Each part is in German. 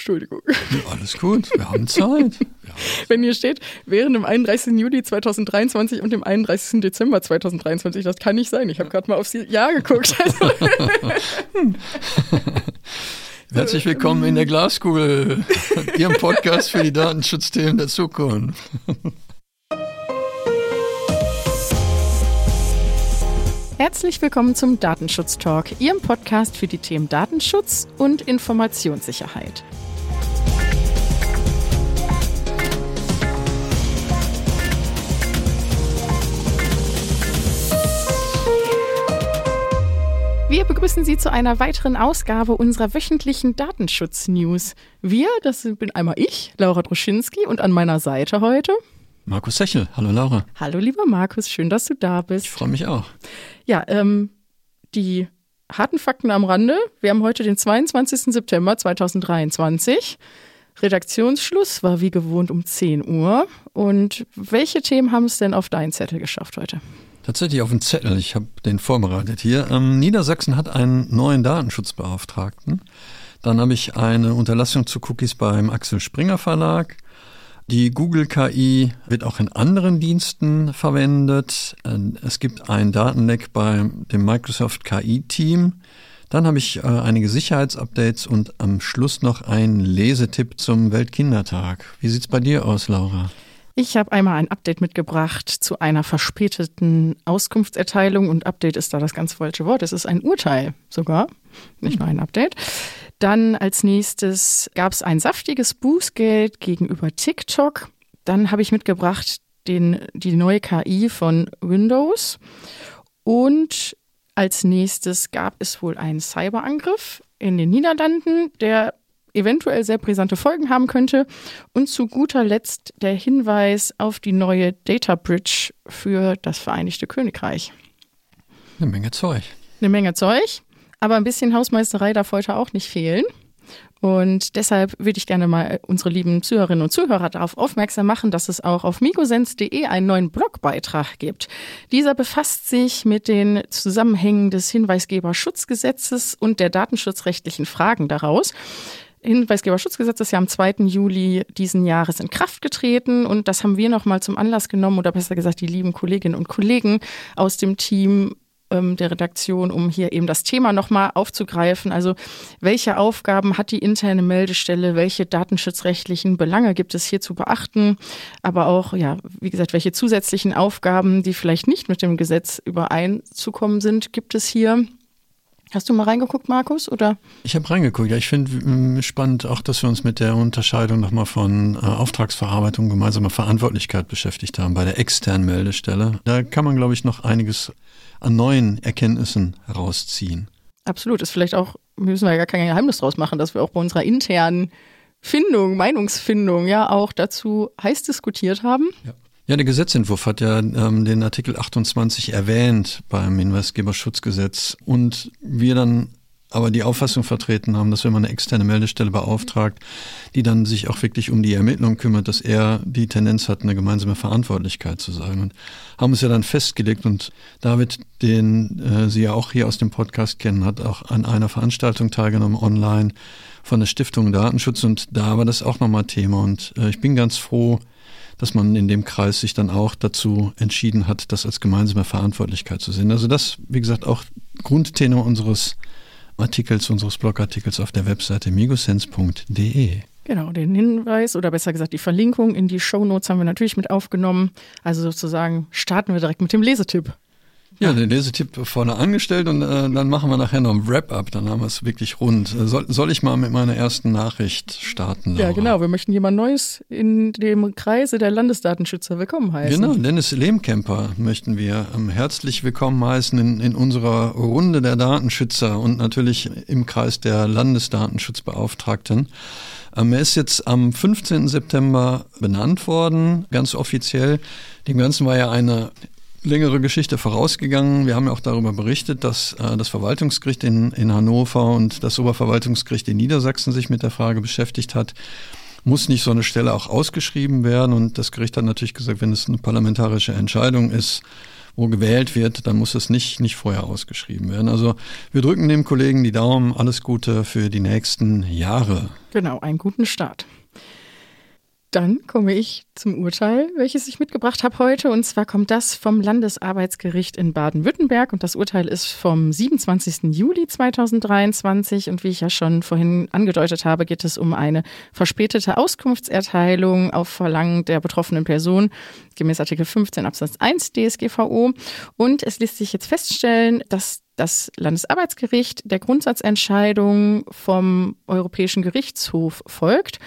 Entschuldigung. Alles gut, wir haben Zeit. Wir haben Wenn hier steht, während dem 31. Juli 2023 und dem 31. Dezember 2023, das kann nicht sein. Ich habe gerade mal aufs Jahr geguckt. Herzlich willkommen in der Glaskugel, Ihrem Podcast für die Datenschutzthemen der Zukunft. Herzlich willkommen zum Datenschutz Talk, Ihrem Podcast für die Themen Datenschutz und Informationssicherheit. Wir begrüßen Sie zu einer weiteren Ausgabe unserer wöchentlichen Datenschutz-News. Wir, das bin einmal ich, Laura Droschinski, und an meiner Seite heute. Markus Sechel, hallo Laura. Hallo lieber Markus, schön, dass du da bist. Ich freue mich auch. Ja, ähm, die harten Fakten am Rande. Wir haben heute den 22. September 2023. Redaktionsschluss war wie gewohnt um 10 Uhr. Und welche Themen haben es denn auf deinen Zettel geschafft heute? Tatsächlich auf dem Zettel, ich habe den vorbereitet hier. Ähm, Niedersachsen hat einen neuen Datenschutzbeauftragten. Dann habe ich eine Unterlassung zu Cookies beim Axel Springer Verlag. Die Google KI wird auch in anderen Diensten verwendet. Äh, Es gibt einen Datenleck bei dem Microsoft KI-Team. Dann habe ich äh, einige Sicherheitsupdates und am Schluss noch einen Lesetipp zum Weltkindertag. Wie sieht's bei dir aus, Laura? Ich habe einmal ein Update mitgebracht zu einer verspäteten Auskunftserteilung und Update ist da das ganz falsche Wort. Es ist ein Urteil sogar, nicht nur ein Update. Dann als nächstes gab es ein saftiges Bußgeld gegenüber TikTok. Dann habe ich mitgebracht den, die neue KI von Windows. Und als nächstes gab es wohl einen Cyberangriff in den Niederlanden, der eventuell sehr brisante Folgen haben könnte. Und zu guter Letzt der Hinweis auf die neue Data Bridge für das Vereinigte Königreich. Eine Menge Zeug. Eine Menge Zeug, aber ein bisschen Hausmeisterei darf heute auch nicht fehlen. Und deshalb würde ich gerne mal unsere lieben Zuhörerinnen und Zuhörer darauf aufmerksam machen, dass es auch auf migosens.de einen neuen Blogbeitrag gibt. Dieser befasst sich mit den Zusammenhängen des Hinweisgeberschutzgesetzes und der datenschutzrechtlichen Fragen daraus. Hinweisgeberschutzgesetz ist ja am 2. Juli diesen Jahres in Kraft getreten und das haben wir nochmal zum Anlass genommen oder besser gesagt die lieben Kolleginnen und Kollegen aus dem Team ähm, der Redaktion, um hier eben das Thema nochmal aufzugreifen. Also welche Aufgaben hat die interne Meldestelle, welche datenschutzrechtlichen Belange gibt es hier zu beachten, aber auch, ja, wie gesagt, welche zusätzlichen Aufgaben, die vielleicht nicht mit dem Gesetz übereinzukommen sind, gibt es hier. Hast du mal reingeguckt, Markus, oder? Ich habe reingeguckt. Ja, ich finde spannend auch, dass wir uns mit der Unterscheidung nochmal von äh, Auftragsverarbeitung gemeinsamer Verantwortlichkeit beschäftigt haben bei der externen Meldestelle. Da kann man, glaube ich, noch einiges an neuen Erkenntnissen herausziehen. Absolut. Ist vielleicht auch, müssen wir ja gar kein Geheimnis draus machen, dass wir auch bei unserer internen Findung, Meinungsfindung ja auch dazu heiß diskutiert haben. Ja. Ja, der Gesetzentwurf hat ja ähm, den Artikel 28 erwähnt beim Hinweisgeberschutzgesetz und wir dann aber die Auffassung vertreten haben, dass wenn man eine externe Meldestelle beauftragt, die dann sich auch wirklich um die Ermittlung kümmert, dass er die Tendenz hat, eine gemeinsame Verantwortlichkeit zu sein. Und haben es ja dann festgelegt und David, den äh, Sie ja auch hier aus dem Podcast kennen, hat auch an einer Veranstaltung teilgenommen online von der Stiftung Datenschutz. Und da war das auch nochmal Thema. Und äh, ich bin ganz froh, dass man in dem Kreis sich dann auch dazu entschieden hat, das als gemeinsame Verantwortlichkeit zu sehen. Also das, wie gesagt, auch Grundtenor unseres Artikels, unseres Blogartikels auf der Webseite migosense.de. Genau, den Hinweis oder besser gesagt die Verlinkung in die Shownotes haben wir natürlich mit aufgenommen. Also sozusagen starten wir direkt mit dem Lesetipp. Ja, den Lesetipp vorne angestellt und äh, dann machen wir nachher noch ein Wrap-up, dann haben wir es wirklich rund. Äh, Soll, soll ich mal mit meiner ersten Nachricht starten? Laura? Ja, genau. Wir möchten jemand Neues in dem Kreise der Landesdatenschützer willkommen heißen. Genau, Dennis Lehmkemper möchten wir ähm, herzlich willkommen heißen in, in unserer Runde der Datenschützer und natürlich im Kreis der Landesdatenschutzbeauftragten. Ähm, er ist jetzt am 15. September benannt worden, ganz offiziell. Dem Ganzen war ja eine längere Geschichte vorausgegangen. Wir haben ja auch darüber berichtet, dass äh, das Verwaltungsgericht in, in Hannover und das Oberverwaltungsgericht in Niedersachsen sich mit der Frage beschäftigt hat, muss nicht so eine Stelle auch ausgeschrieben werden? Und das Gericht hat natürlich gesagt, wenn es eine parlamentarische Entscheidung ist, wo gewählt wird, dann muss es nicht, nicht vorher ausgeschrieben werden. Also wir drücken dem Kollegen die Daumen. Alles Gute für die nächsten Jahre. Genau, einen guten Start. Dann komme ich zum Urteil, welches ich mitgebracht habe heute. Und zwar kommt das vom Landesarbeitsgericht in Baden-Württemberg. Und das Urteil ist vom 27. Juli 2023. Und wie ich ja schon vorhin angedeutet habe, geht es um eine verspätete Auskunftserteilung auf Verlangen der betroffenen Person gemäß Artikel 15 Absatz 1 DSGVO. Und es lässt sich jetzt feststellen, dass das Landesarbeitsgericht der Grundsatzentscheidung vom Europäischen Gerichtshof folgt,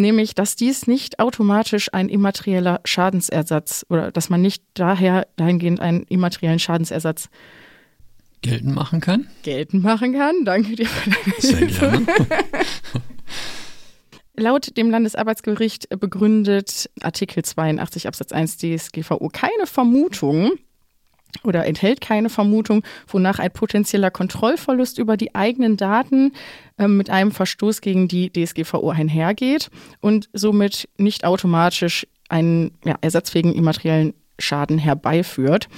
nämlich dass dies nicht automatisch ein immaterieller Schadensersatz oder dass man nicht daher dahingehend einen immateriellen Schadensersatz geltend machen kann? Geltend machen kann. Danke dir für deine Sehr Hilfe. gerne. Laut dem Landesarbeitsgericht begründet Artikel 82 Absatz 1 DSGVO keine Vermutung, oder enthält keine Vermutung, wonach ein potenzieller Kontrollverlust über die eigenen Daten äh, mit einem Verstoß gegen die DSGVO einhergeht und somit nicht automatisch einen ja, ersatzfähigen immateriellen Schaden herbeiführt.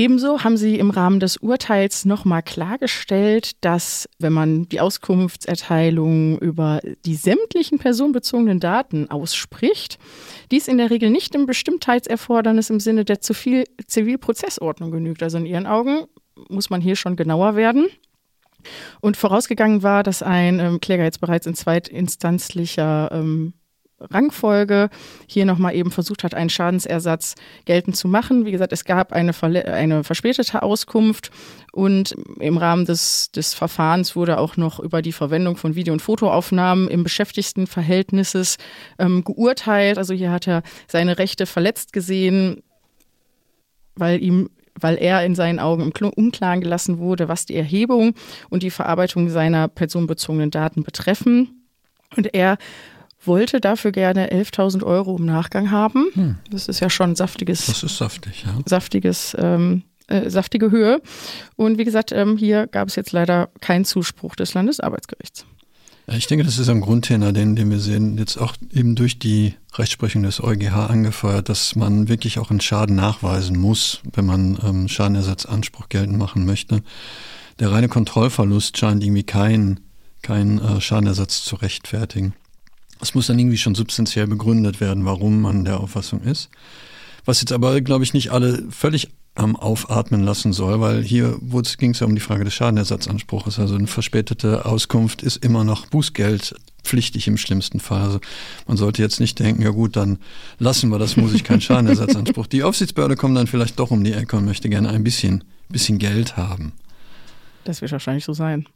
Ebenso haben sie im Rahmen des Urteils nochmal klargestellt, dass wenn man die Auskunftserteilung über die sämtlichen personenbezogenen Daten ausspricht, dies in der Regel nicht dem Bestimmtheitserfordernis im Sinne der Zivilprozessordnung genügt. Also in ihren Augen muss man hier schon genauer werden. Und vorausgegangen war, dass ein ähm, Kläger jetzt bereits in zweitinstanzlicher ähm, Rangfolge hier nochmal eben versucht hat, einen Schadensersatz geltend zu machen. Wie gesagt, es gab eine, eine verspätete Auskunft und im Rahmen des, des Verfahrens wurde auch noch über die Verwendung von Video- und Fotoaufnahmen im Beschäftigtenverhältnisses ähm, geurteilt. Also hier hat er seine Rechte verletzt gesehen, weil ihm weil er in seinen Augen im Unklaren gelassen wurde, was die Erhebung und die Verarbeitung seiner personenbezogenen Daten betreffen. Und er wollte dafür gerne 11.000 Euro im Nachgang haben. Hm. Das ist ja schon saftiges. Das ist saftig, ja. Saftiges, ähm, äh, saftige Höhe. Und wie gesagt, ähm, hier gab es jetzt leider keinen Zuspruch des Landesarbeitsgerichts. Ich denke, das ist ein Grundtenor, den, den wir sehen, jetzt auch eben durch die Rechtsprechung des EuGH angefeuert, dass man wirklich auch einen Schaden nachweisen muss, wenn man ähm, Schadenersatzanspruch geltend machen möchte. Der reine Kontrollverlust scheint irgendwie kein, kein äh, Schadenersatz zu rechtfertigen. Es muss dann irgendwie schon substanziell begründet werden, warum man der Auffassung ist. Was jetzt aber, glaube ich, nicht alle völlig am Aufatmen lassen soll, weil hier ging es ja um die Frage des Schadenersatzanspruches. Also eine verspätete Auskunft ist immer noch bußgeldpflichtig im schlimmsten Fall. Also man sollte jetzt nicht denken, ja gut, dann lassen wir das, muss ich keinen Schadenersatzanspruch. Die Aufsichtsbehörde kommt dann vielleicht doch um die Ecke und möchte gerne ein bisschen, bisschen Geld haben. Das wird wahrscheinlich so sein.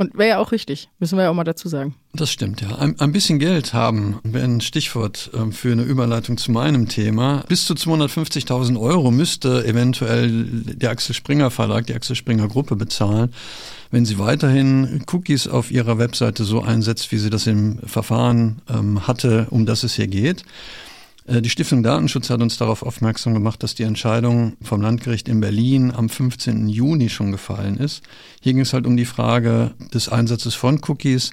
Und wäre ja auch richtig, müssen wir ja auch mal dazu sagen. Das stimmt, ja. Ein, ein bisschen Geld haben wäre ein Stichwort äh, für eine Überleitung zu meinem Thema. Bis zu 250.000 Euro müsste eventuell der Axel Springer Verlag, die Axel Springer Gruppe bezahlen, wenn sie weiterhin Cookies auf ihrer Webseite so einsetzt, wie sie das im Verfahren ähm, hatte, um das es hier geht. Äh, die Stiftung Datenschutz hat uns darauf aufmerksam gemacht, dass die Entscheidung vom Landgericht in Berlin am 15. Juni schon gefallen ist. Hier ging es halt um die Frage des Einsatzes von Cookies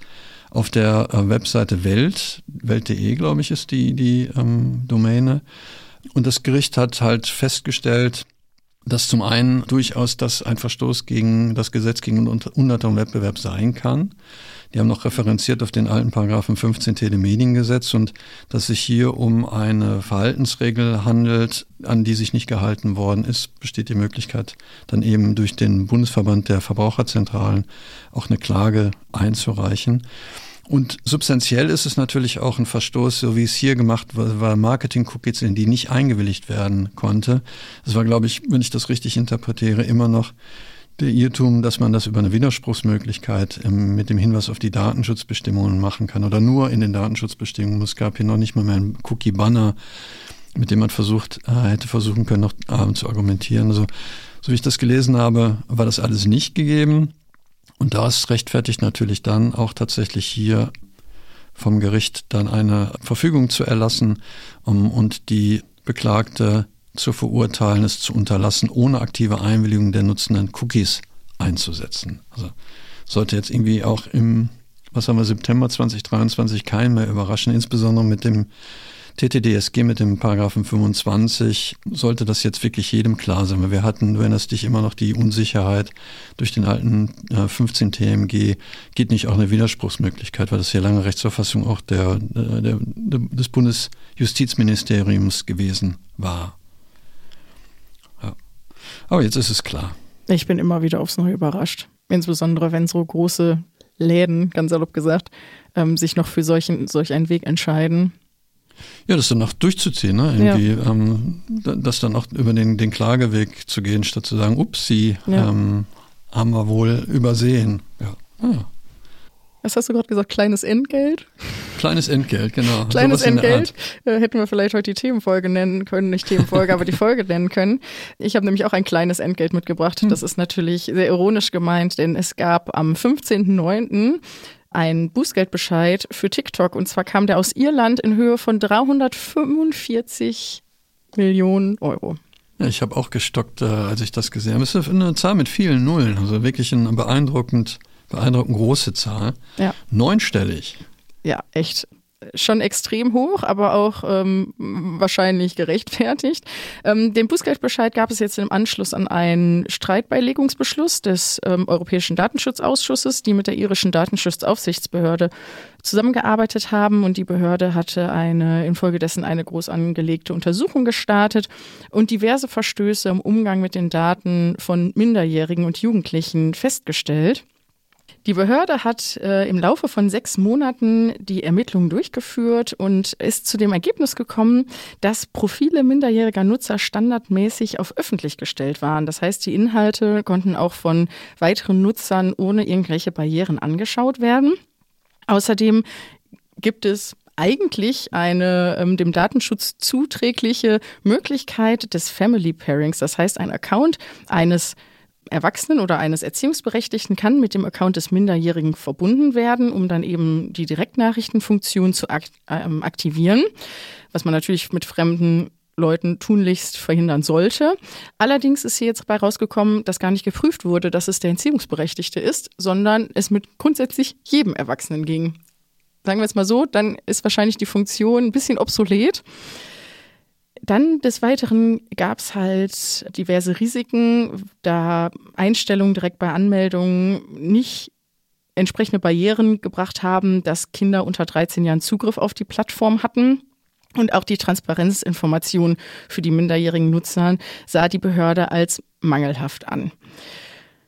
auf der äh, Webseite Welt, welt.de, glaube ich, ist die, die ähm, Domäne. Und das Gericht hat halt festgestellt, dass zum einen durchaus das ein Verstoß gegen das Gesetz gegen und Wettbewerb sein kann. Die haben noch referenziert auf den alten Paragraphen 15 Telemediengesetz und dass sich hier um eine Verhaltensregel handelt, an die sich nicht gehalten worden ist, besteht die Möglichkeit, dann eben durch den Bundesverband der Verbraucherzentralen auch eine Klage einzureichen. Und substanziell ist es natürlich auch ein Verstoß, so wie es hier gemacht war, Marketing-Cookies, in die nicht eingewilligt werden konnte. Das war, glaube ich, wenn ich das richtig interpretiere, immer noch der Irrtum, dass man das über eine Widerspruchsmöglichkeit ähm, mit dem Hinweis auf die Datenschutzbestimmungen machen kann oder nur in den Datenschutzbestimmungen. Es gab hier noch nicht mal mehr einen Cookie-Banner, mit dem man versucht, äh, hätte versuchen können, noch äh, zu argumentieren. Also, so wie ich das gelesen habe, war das alles nicht gegeben. Und das rechtfertigt natürlich dann auch tatsächlich hier vom Gericht dann eine Verfügung zu erlassen um, und die Beklagte zu verurteilen, es zu unterlassen, ohne aktive Einwilligung der Nutzenden Cookies einzusetzen. Also sollte jetzt irgendwie auch im, was haben wir, September 2023 keinen mehr überraschen, insbesondere mit dem TTDSG mit dem Paragraphen 25 sollte das jetzt wirklich jedem klar sein, weil wir hatten, du erinnerst dich immer noch die Unsicherheit durch den alten äh, 15 TMG, geht nicht auch eine Widerspruchsmöglichkeit, weil das ja lange Rechtsverfassung auch der, der, der des Bundesjustizministeriums gewesen war. Ja. Aber jetzt ist es klar. Ich bin immer wieder aufs Neue überrascht. Insbesondere wenn so große Läden, ganz salopp gesagt, ähm, sich noch für solchen, solch einen Weg entscheiden. Ja, das dann auch durchzuziehen, ne? Irgendwie, ja. ähm, das dann auch über den, den Klageweg zu gehen, statt zu sagen, ups, sie ja. ähm, haben wir wohl übersehen. Ja. Ah. Was hast du gerade gesagt? Kleines Entgelt? Kleines Entgelt, genau. Kleines Entgelt. Äh, hätten wir vielleicht heute die Themenfolge nennen können, nicht Themenfolge, aber die Folge nennen können. Ich habe nämlich auch ein kleines Entgelt mitgebracht. Hm. Das ist natürlich sehr ironisch gemeint, denn es gab am 15.09 ein Bußgeldbescheid für TikTok. Und zwar kam der aus Irland in Höhe von 345 Millionen Euro. Ja, ich habe auch gestockt, äh, als ich das gesehen habe. Es ist eine Zahl mit vielen Nullen, also wirklich ein beeindruckend, beeindruckend große Zahl. Ja. Neunstellig. Ja, echt schon extrem hoch, aber auch ähm, wahrscheinlich gerechtfertigt. Ähm, den Bußgeldbescheid gab es jetzt im Anschluss an einen Streitbeilegungsbeschluss des ähm, Europäischen Datenschutzausschusses, die mit der irischen Datenschutzaufsichtsbehörde zusammengearbeitet haben und die Behörde hatte eine infolgedessen eine groß angelegte Untersuchung gestartet und diverse Verstöße im Umgang mit den Daten von Minderjährigen und Jugendlichen festgestellt. Die Behörde hat äh, im Laufe von sechs Monaten die Ermittlungen durchgeführt und ist zu dem Ergebnis gekommen, dass Profile minderjähriger Nutzer standardmäßig auf öffentlich gestellt waren. Das heißt, die Inhalte konnten auch von weiteren Nutzern ohne irgendwelche Barrieren angeschaut werden. Außerdem gibt es eigentlich eine ähm, dem Datenschutz zuträgliche Möglichkeit des Family Pairings. Das heißt, ein Account eines Erwachsenen oder eines Erziehungsberechtigten kann mit dem Account des Minderjährigen verbunden werden, um dann eben die Direktnachrichtenfunktion zu ähm, aktivieren, was man natürlich mit fremden Leuten tunlichst verhindern sollte. Allerdings ist hier jetzt dabei rausgekommen, dass gar nicht geprüft wurde, dass es der Entziehungsberechtigte ist, sondern es mit grundsätzlich jedem Erwachsenen ging. Sagen wir es mal so, dann ist wahrscheinlich die Funktion ein bisschen obsolet. Dann des Weiteren gab es halt diverse Risiken, da Einstellungen direkt bei Anmeldungen nicht entsprechende Barrieren gebracht haben, dass Kinder unter 13 Jahren Zugriff auf die Plattform hatten. Und auch die Transparenzinformation für die minderjährigen Nutzer sah die Behörde als mangelhaft an.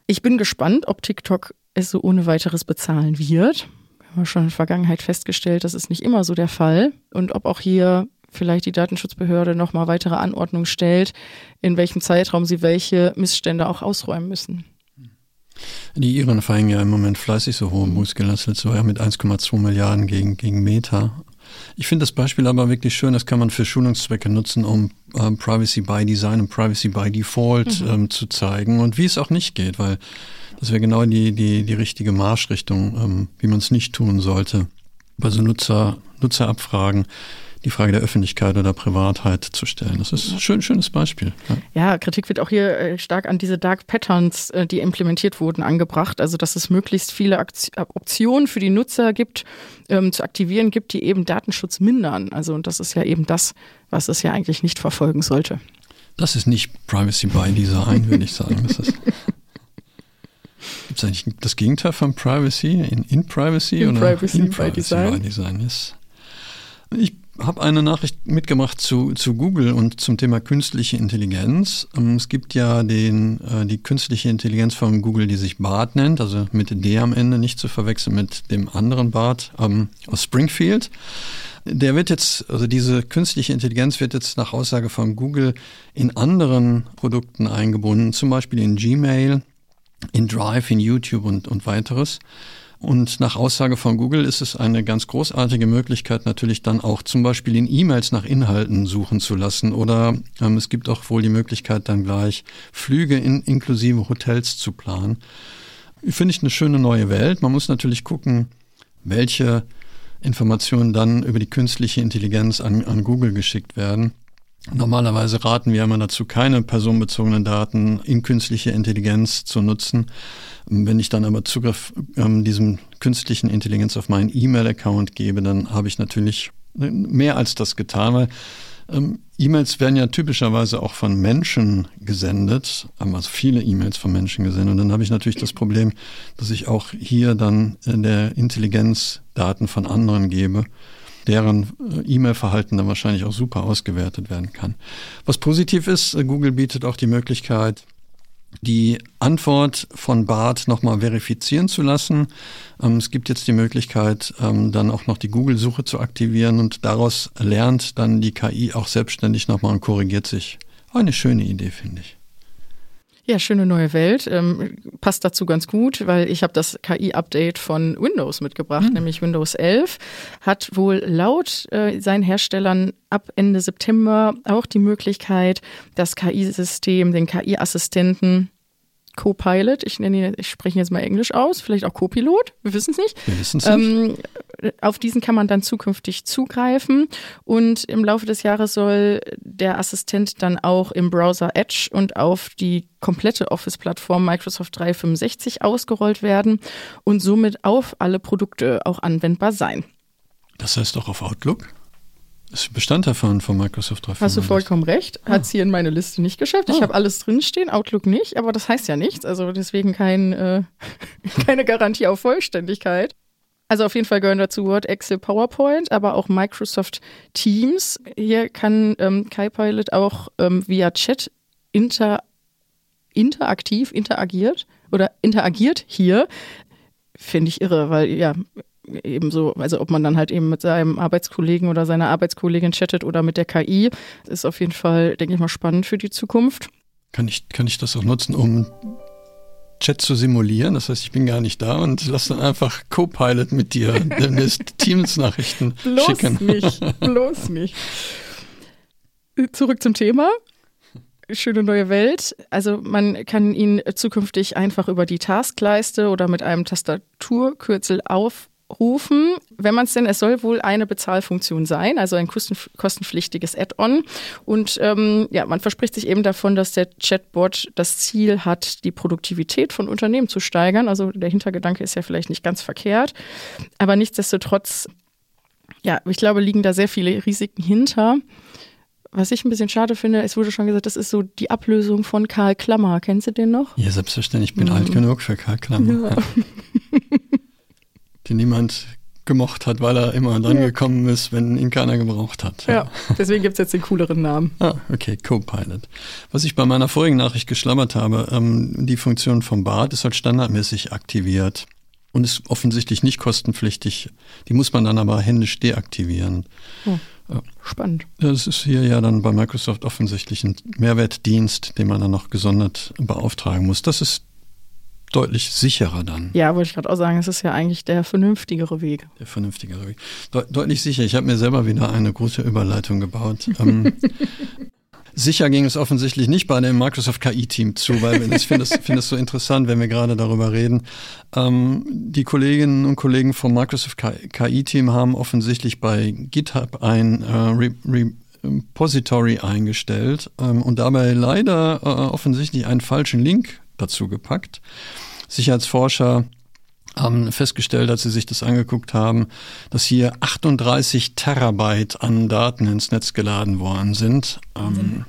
Ich bin gespannt, ob TikTok es so ohne weiteres bezahlen wird. Wir haben schon in der Vergangenheit festgestellt, das ist nicht immer so der Fall. Und ob auch hier vielleicht die Datenschutzbehörde nochmal weitere Anordnungen stellt, in welchem Zeitraum sie welche Missstände auch ausräumen müssen. Die Iren verhängen ja im Moment fleißig so hohe Bußgelder. Das letzte Jahr mit 1,2 Milliarden gegen, gegen Meta. Ich finde das Beispiel aber wirklich schön. Das kann man für Schulungszwecke nutzen, um ähm, Privacy by Design und Privacy by Default mhm. ähm, zu zeigen und wie es auch nicht geht, weil das wäre genau die, die, die richtige Marschrichtung, ähm, wie man es nicht tun sollte. Bei so Nutzer, Nutzerabfragen die Frage der Öffentlichkeit oder Privatheit zu stellen. Das ist ein schön, schönes Beispiel. Ja. ja. Kritik wird auch hier äh, stark an diese Dark Patterns, äh, die implementiert wurden, angebracht. Also, dass es möglichst viele Optionen für die Nutzer gibt, ähm, zu aktivieren gibt, die eben Datenschutz mindern. Also, und das ist ja eben das, was es ja eigentlich nicht verfolgen sollte. Das ist nicht Privacy by Design, würde ich sagen. Das ist Gibt es eigentlich das Gegenteil von Privacy? In, in Privacy in oder Privacy in Privacy by Design? By Design yes. Ich habe eine Nachricht mitgemacht zu, zu Google und zum Thema künstliche Intelligenz. Ähm, es gibt ja den, äh, die künstliche Intelligenz von Google, die sich BART nennt, also mit D am Ende, nicht zu verwechseln mit dem anderen BART ähm, aus Springfield. Der wird jetzt, also diese künstliche Intelligenz wird jetzt nach Aussage von Google in anderen Produkten eingebunden, zum Beispiel in Gmail, in Drive, in YouTube und, und weiteres. Und nach Aussage von Google ist es eine ganz großartige Möglichkeit, natürlich dann auch zum Beispiel in E-Mails nach Inhalten suchen zu lassen. Oder ähm, es gibt auch wohl die Möglichkeit, dann gleich Flüge in, inklusive Hotels zu planen. Finde ich eine schöne neue Welt. Man muss natürlich gucken, welche Informationen dann über die künstliche Intelligenz an, an Google geschickt werden. Normalerweise raten wir immer dazu, keine personenbezogenen Daten in künstliche Intelligenz zu nutzen. Wenn ich dann aber Zugriff ähm, diesem künstlichen Intelligenz auf meinen E-Mail-Account gebe, dann habe ich natürlich mehr als das getan, weil ähm, E-Mails werden ja typischerweise auch von Menschen gesendet, also viele E-Mails von Menschen gesendet. Und dann habe ich natürlich das Problem, dass ich auch hier dann in der Intelligenz Daten von anderen gebe, deren äh, E-Mail-Verhalten dann wahrscheinlich auch super ausgewertet werden kann. Was positiv ist, äh, Google bietet auch die Möglichkeit, die Antwort von Bart nochmal verifizieren zu lassen. Ähm, es gibt jetzt die Möglichkeit, ähm, dann auch noch die Google-Suche zu aktivieren und daraus lernt dann die KI auch selbstständig nochmal und korrigiert sich. Eine schöne Idee, finde ich. Ja, schöne neue Welt. Ähm, passt dazu ganz gut, weil ich habe das KI-Update von Windows mitgebracht, mhm. nämlich Windows 11 hat wohl laut äh, seinen Herstellern ab Ende September auch die Möglichkeit, das KI-System, den KI-Assistenten Copilot, ich nenne ich spreche jetzt mal Englisch aus, vielleicht auch Copilot, wir wissen es nicht. Wir wissen es ähm, auf diesen kann man dann zukünftig zugreifen und im Laufe des Jahres soll der Assistent dann auch im Browser Edge und auf die komplette Office-Plattform Microsoft 365 ausgerollt werden und somit auf alle Produkte auch anwendbar sein. Das heißt auch auf Outlook? Das ist Bestandteil von, von Microsoft 365. Hast du vollkommen recht. Hat es hier in meine Liste nicht geschafft. Ich ah. habe alles drinstehen, Outlook nicht, aber das heißt ja nichts. Also deswegen kein, äh, keine Garantie auf Vollständigkeit. Also auf jeden Fall gehören dazu Word, Excel, PowerPoint, aber auch Microsoft Teams. Hier kann ähm, KaiPilot auch ähm, via Chat inter, interaktiv interagiert oder interagiert hier. Finde ich irre, weil ja, ebenso, also ob man dann halt eben mit seinem Arbeitskollegen oder seiner Arbeitskollegin chattet oder mit der KI, ist auf jeden Fall, denke ich mal, spannend für die Zukunft. Kann ich, kann ich das auch nutzen, um Chat zu simulieren? Das heißt, ich bin gar nicht da und lass dann einfach Copilot mit dir Teams-Nachrichten schicken. Bloß nicht, bloß nicht. Zurück zum Thema schöne neue Welt. Also man kann ihn zukünftig einfach über die Taskleiste oder mit einem Tastaturkürzel auf rufen, wenn man es denn, es soll wohl eine Bezahlfunktion sein, also ein kostenpflichtiges Add-on. Und ähm, ja, man verspricht sich eben davon, dass der Chatbot das Ziel hat, die Produktivität von Unternehmen zu steigern. Also der Hintergedanke ist ja vielleicht nicht ganz verkehrt, aber nichtsdestotrotz, ja, ich glaube, liegen da sehr viele Risiken hinter. Was ich ein bisschen schade finde, es wurde schon gesagt, das ist so die Ablösung von Karl Klammer. Kennst du den noch? Ja, selbstverständlich. Ich bin mhm. alt genug für Karl Klammer. Ja. den niemand gemocht hat, weil er immer dann ja. gekommen ist, wenn ihn keiner gebraucht hat. Ja, ja deswegen gibt es jetzt den cooleren Namen. Ah, okay, Copilot. Was ich bei meiner vorigen Nachricht geschlammert habe, ähm, die Funktion vom Bart ist halt standardmäßig aktiviert und ist offensichtlich nicht kostenpflichtig. Die muss man dann aber händisch deaktivieren. Ja. Spannend. Das ist hier ja dann bei Microsoft offensichtlich ein Mehrwertdienst, den man dann noch gesondert beauftragen muss. Das ist deutlich sicherer dann. Ja, wollte ich gerade auch sagen, es ist ja eigentlich der vernünftigere Weg. Der vernünftigere Weg. De deutlich sicher. Ich habe mir selber wieder eine gute Überleitung gebaut. ähm, sicher ging es offensichtlich nicht bei dem Microsoft KI-Team zu, weil ich finde es find so interessant, wenn wir gerade darüber reden. Ähm, die Kolleginnen und Kollegen vom Microsoft KI-Team haben offensichtlich bei GitHub ein äh, Re Repository eingestellt ähm, und dabei leider äh, offensichtlich einen falschen Link dazu gepackt. Sicherheitsforscher haben festgestellt, als sie sich das angeguckt haben, dass hier 38 Terabyte an Daten ins Netz geladen worden sind. Ähm,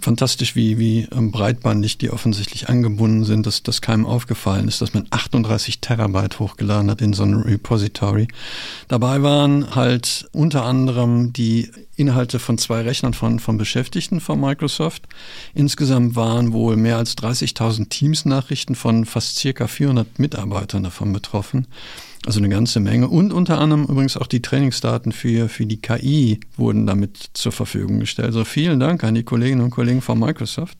fantastisch, wie, wie ähm, breitbandig die offensichtlich angebunden sind, dass das keinem aufgefallen ist, dass man 38 Terabyte hochgeladen hat in so einem Repository. Dabei waren halt unter anderem die Inhalte von zwei Rechnern von, von Beschäftigten von Microsoft. Insgesamt waren wohl mehr als 30.000 Teams-Nachrichten von fast circa 400 Mitarbeitern davon betroffen. Also eine ganze Menge. Und unter anderem übrigens auch die Trainingsdaten für, für die KI wurden damit zur Verfügung gestellt. Also vielen Dank an die Kolleginnen und Kollegen von Microsoft.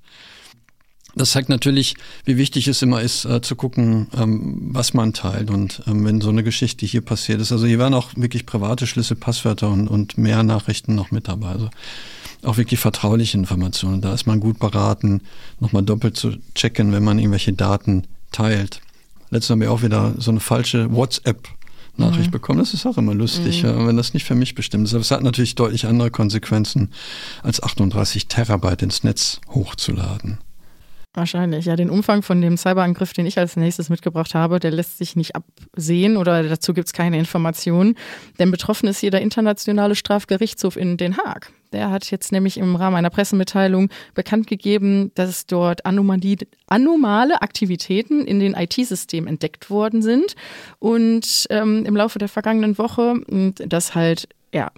Das zeigt natürlich, wie wichtig es immer ist, äh, zu gucken, ähm, was man teilt. Und ähm, wenn so eine Geschichte hier passiert ist, also hier waren auch wirklich private Schlüssel, Passwörter und, und mehr Nachrichten noch mit dabei. Also auch wirklich vertrauliche Informationen. Da ist man gut beraten, nochmal doppelt zu checken, wenn man irgendwelche Daten teilt. Letztens haben wir auch wieder so eine falsche WhatsApp Nachricht mhm. bekommen. Das ist auch immer lustig, mhm. wenn das nicht für mich bestimmt ist. Aber es hat natürlich deutlich andere Konsequenzen, als 38 Terabyte ins Netz hochzuladen. Wahrscheinlich, ja. Den Umfang von dem Cyberangriff, den ich als nächstes mitgebracht habe, der lässt sich nicht absehen oder dazu gibt es keine Informationen. Denn betroffen ist hier der Internationale Strafgerichtshof in Den Haag. Der hat jetzt nämlich im Rahmen einer Pressemitteilung bekannt gegeben, dass dort Anomalie, anomale Aktivitäten in den IT-Systemen entdeckt worden sind. Und ähm, im Laufe der vergangenen Woche, und das halt ja,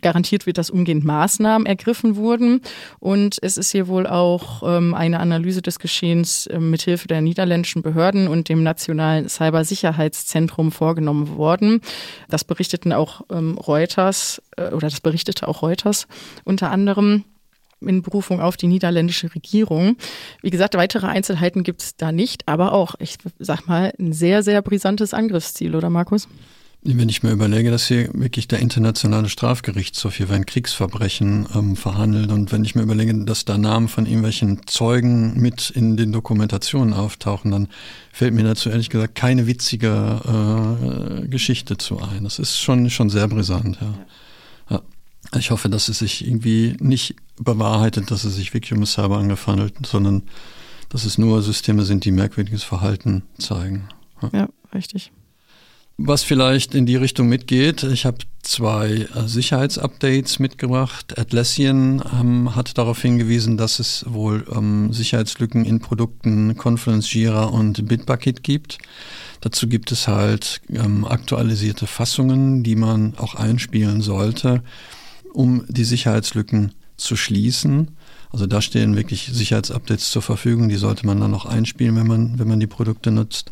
garantiert wird, dass umgehend Maßnahmen ergriffen wurden. Und es ist hier wohl auch ähm, eine Analyse des Geschehens äh, mithilfe der niederländischen Behörden und dem Nationalen Cybersicherheitszentrum vorgenommen worden. Das berichteten auch ähm, Reuters äh, oder das berichtete auch Reuters unter anderem in Berufung auf die niederländische Regierung. Wie gesagt, weitere Einzelheiten gibt es da nicht, aber auch, ich sag mal, ein sehr, sehr brisantes Angriffsziel, oder Markus? Wenn ich mir überlege, dass hier wirklich der internationale Strafgerichtshof hier ein Kriegsverbrechen ähm, verhandelt und wenn ich mir überlege, dass da Namen von irgendwelchen Zeugen mit in den Dokumentationen auftauchen, dann fällt mir dazu ehrlich gesagt keine witzige äh, Geschichte zu ein. Das ist schon, schon sehr brisant, ja. ja. Ich hoffe, dass es sich irgendwie nicht bewahrheitet, dass es sich wirklich um Cyberangriff handelt, sondern dass es nur Systeme sind, die merkwürdiges Verhalten zeigen. ja, ja richtig. Was vielleicht in die Richtung mitgeht, ich habe zwei äh, Sicherheitsupdates mitgebracht. Atlassian ähm, hat darauf hingewiesen, dass es wohl ähm, Sicherheitslücken in Produkten Confluence, Jira und Bitbucket gibt. Dazu gibt es halt ähm, aktualisierte Fassungen, die man auch einspielen sollte, um die Sicherheitslücken zu schließen. Also da stehen wirklich Sicherheitsupdates zur Verfügung, die sollte man dann auch einspielen, wenn man, wenn man die Produkte nutzt.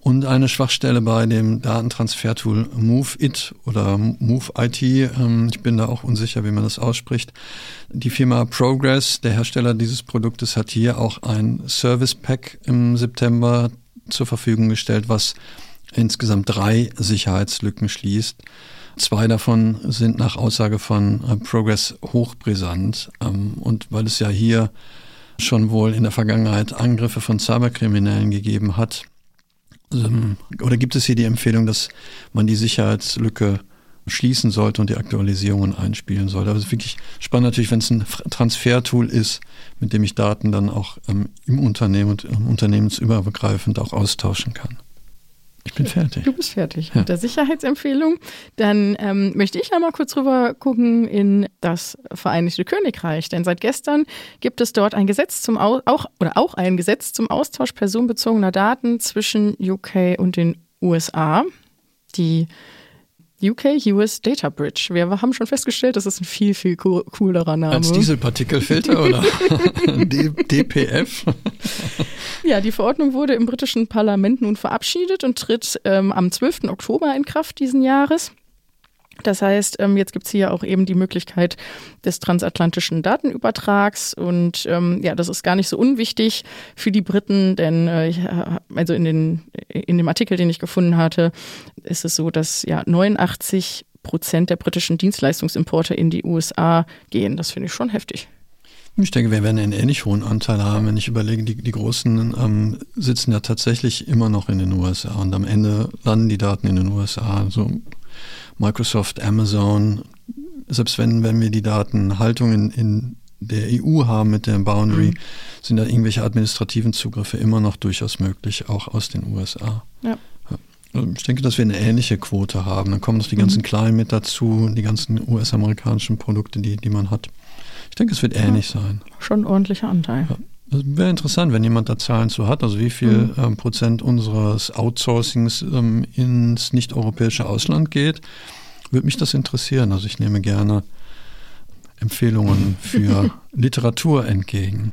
Und eine Schwachstelle bei dem Datentransfer-Tool MoveIt oder MoveIT, ähm, ich bin da auch unsicher, wie man das ausspricht. Die Firma Progress, der Hersteller dieses Produktes, hat hier auch ein Service Pack im September zur Verfügung gestellt, was insgesamt drei Sicherheitslücken schließt. Zwei davon sind nach Aussage von äh, Progress hochbrisant. Ähm, und weil es ja hier schon wohl in der Vergangenheit Angriffe von Cyberkriminellen gegeben hat, ähm, oder gibt es hier die Empfehlung, dass man die Sicherheitslücke schließen sollte und die Aktualisierungen einspielen sollte. Aber es ist wirklich spannend natürlich, wenn es ein Transfertool ist, mit dem ich Daten dann auch ähm, im Unternehmen und unternehmensübergreifend auch austauschen kann. Ich bin fertig. Du bist fertig ja. mit der Sicherheitsempfehlung. Dann ähm, möchte ich einmal kurz rüber gucken in das Vereinigte Königreich. Denn seit gestern gibt es dort ein Gesetz zum Au auch oder auch ein Gesetz zum Austausch personenbezogener Daten zwischen UK und den USA. Die UK US Data Bridge. Wir haben schon festgestellt, das ist ein viel, viel coolerer Name. Als Dieselpartikelfilter oder DPF? Ja, die Verordnung wurde im britischen Parlament nun verabschiedet und tritt ähm, am 12. Oktober in Kraft diesen Jahres. Das heißt, ähm, jetzt gibt's hier auch eben die Möglichkeit des transatlantischen Datenübertrags und ähm, ja, das ist gar nicht so unwichtig für die Briten, denn äh, also in, den, in dem Artikel, den ich gefunden hatte, ist es so, dass ja 89 Prozent der britischen Dienstleistungsimporte in die USA gehen. Das finde ich schon heftig. Ich denke, wir werden einen ähnlich hohen Anteil haben, wenn ich überlege, die, die Großen ähm, sitzen ja tatsächlich immer noch in den USA und am Ende landen die Daten in den USA. Also Microsoft, Amazon, selbst wenn, wenn wir die Datenhaltung in, in der EU haben mit der Boundary, mhm. sind da irgendwelche administrativen Zugriffe immer noch durchaus möglich, auch aus den USA. Ja. Also ich denke, dass wir eine ähnliche Quote haben. Dann kommen noch die ganzen mhm. Kleinen mit dazu, die ganzen US-amerikanischen Produkte, die, die man hat. Ich denke, es wird ähnlich ja, sein. Schon ein ordentlicher Anteil. Ja. Das wäre interessant, wenn jemand da Zahlen zu hat, also wie viel mhm. ähm, Prozent unseres Outsourcings ähm, ins nicht-europäische Ausland geht, würde mich das interessieren. Also ich nehme gerne Empfehlungen für Literatur entgegen.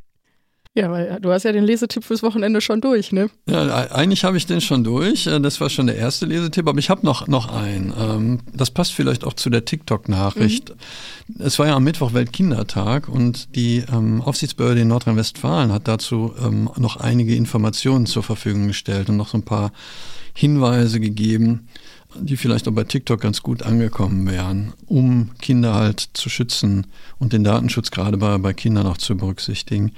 Ja, weil du hast ja den Lesetipp fürs Wochenende schon durch, ne? Ja, eigentlich habe ich den schon durch. Äh, das war schon der erste Lesetipp, aber ich habe noch, noch einen. Ähm, das passt vielleicht auch zu der TikTok-Nachricht. Mhm. Es war ja am Mittwoch Weltkindertag und die ähm, Aufsichtsbehörde in Nordrhein-Westfalen hat dazu ähm, noch einige Informationen zur Verfügung gestellt und noch so ein paar Hinweise gegeben, die vielleicht auch bei TikTok ganz gut angekommen wären, um Kinder halt zu schützen und den Datenschutz gerade bei, bei Kindern auch zu berücksichtigen.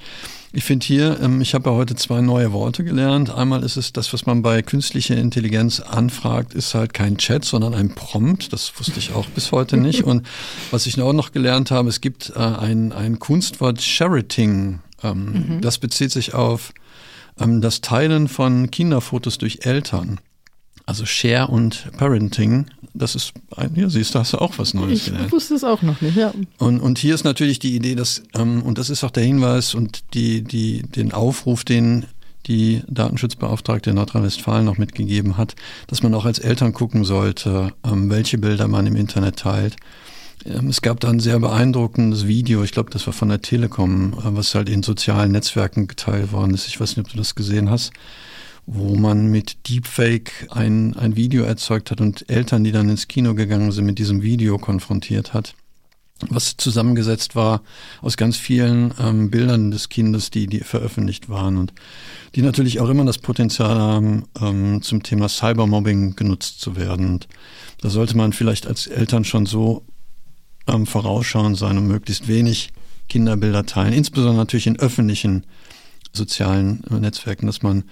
Ich finde hier, ähm, ich habe ja heute zwei neue Worte gelernt. Einmal ist es das, was man bei künstlicher Intelligenz anfragt, ist halt kein Chat, sondern ein Prompt. Das wusste ich auch bis heute nicht. Und was ich auch noch gelernt habe, es gibt äh, ein, ein Kunstwort Sherating. Ähm, mhm. Das bezieht sich auf Ähm, das Teilen von Kinderfotos durch Eltern, also Share und Parenting, das ist, ja, siehst du, hast du auch was Neues Ich gelernt. wusste es auch noch nicht, ja. Und, und hier ist natürlich die Idee, dass, ähm, und das ist auch der Hinweis und die, die, den Aufruf, den die Datenschutzbeauftragte in Nordrhein-Westfalen noch mitgegeben hat, dass man auch als Eltern gucken sollte, ähm, welche Bilder man im Internet teilt. Ähm, es gab da ein sehr beeindruckendes Video, ich glaube, das war von der Telekom, äh, was halt in sozialen Netzwerken geteilt worden ist. Ich weiß nicht, ob du das gesehen hast wo man mit Deepfake ein, ein Video erzeugt hat und Eltern, die dann ins Kino gegangen sind, mit diesem Video konfrontiert hat. Was zusammengesetzt war aus ganz vielen ähm, Bildern des Kindes, die, die veröffentlicht waren und die natürlich auch immer das Potenzial haben, ähm, zum Thema Cybermobbing genutzt zu werden. Und da sollte man vielleicht als Eltern schon so ähm, vorausschauend sein und möglichst wenig Kinderbilder teilen, insbesondere natürlich in öffentlichen sozialen äh, Netzwerken, dass man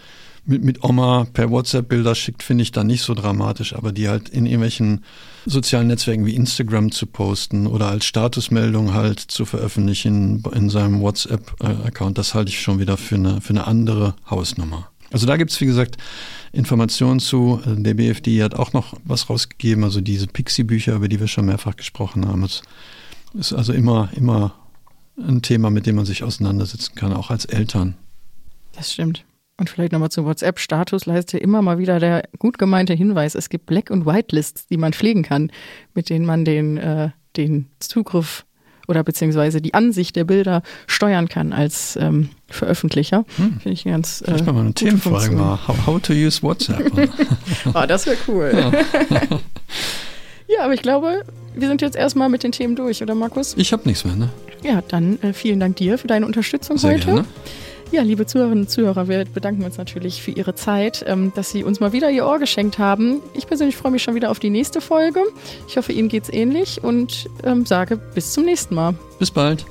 mit, mit Oma per WhatsApp Bilder schickt, finde ich da nicht so dramatisch, aber die halt in irgendwelchen sozialen Netzwerken wie Instagram zu posten oder als Statusmeldung halt zu veröffentlichen in seinem WhatsApp-Account, das halte ich schon wieder für eine, für eine andere Hausnummer. Also da gibt's wie gesagt, Informationen zu. Der BFD hat auch noch was rausgegeben, also diese Pixie-Bücher, über die wir schon mehrfach gesprochen haben. Es ist also immer, immer ein Thema, mit dem man sich auseinandersetzen kann, auch als Eltern. Das stimmt. Und vielleicht nochmal zur WhatsApp-Statusleiste immer mal wieder der gut gemeinte Hinweis, es gibt Black- und White-Lists, die man pflegen kann, mit denen man den, äh, den Zugriff oder beziehungsweise die Ansicht der Bilder steuern kann als ähm, Veröffentlicher. Hm. Finde ich ganz. Äh, Vielleicht mal eine Themenfrage mal. How, how, to use WhatsApp. oh, das wäre cool. Ja. ja, aber ich glaube, wir sind jetzt erstmal mit den Themen durch, oder Markus? Ich habe nichts mehr, ne? Ja, dann äh, vielen Dank dir für deine Unterstützung Sehr heute. Gerne. Ja, liebe Zuhörerinnen und Zuhörer, wir bedanken uns natürlich für Ihre Zeit, ähm, dass Sie uns mal wieder Ihr Ohr geschenkt haben. Ich persönlich freue mich schon wieder auf die nächste Folge. Ich hoffe, Ihnen geht es ähnlich und ähm, sage bis zum nächsten Mal. Bis bald.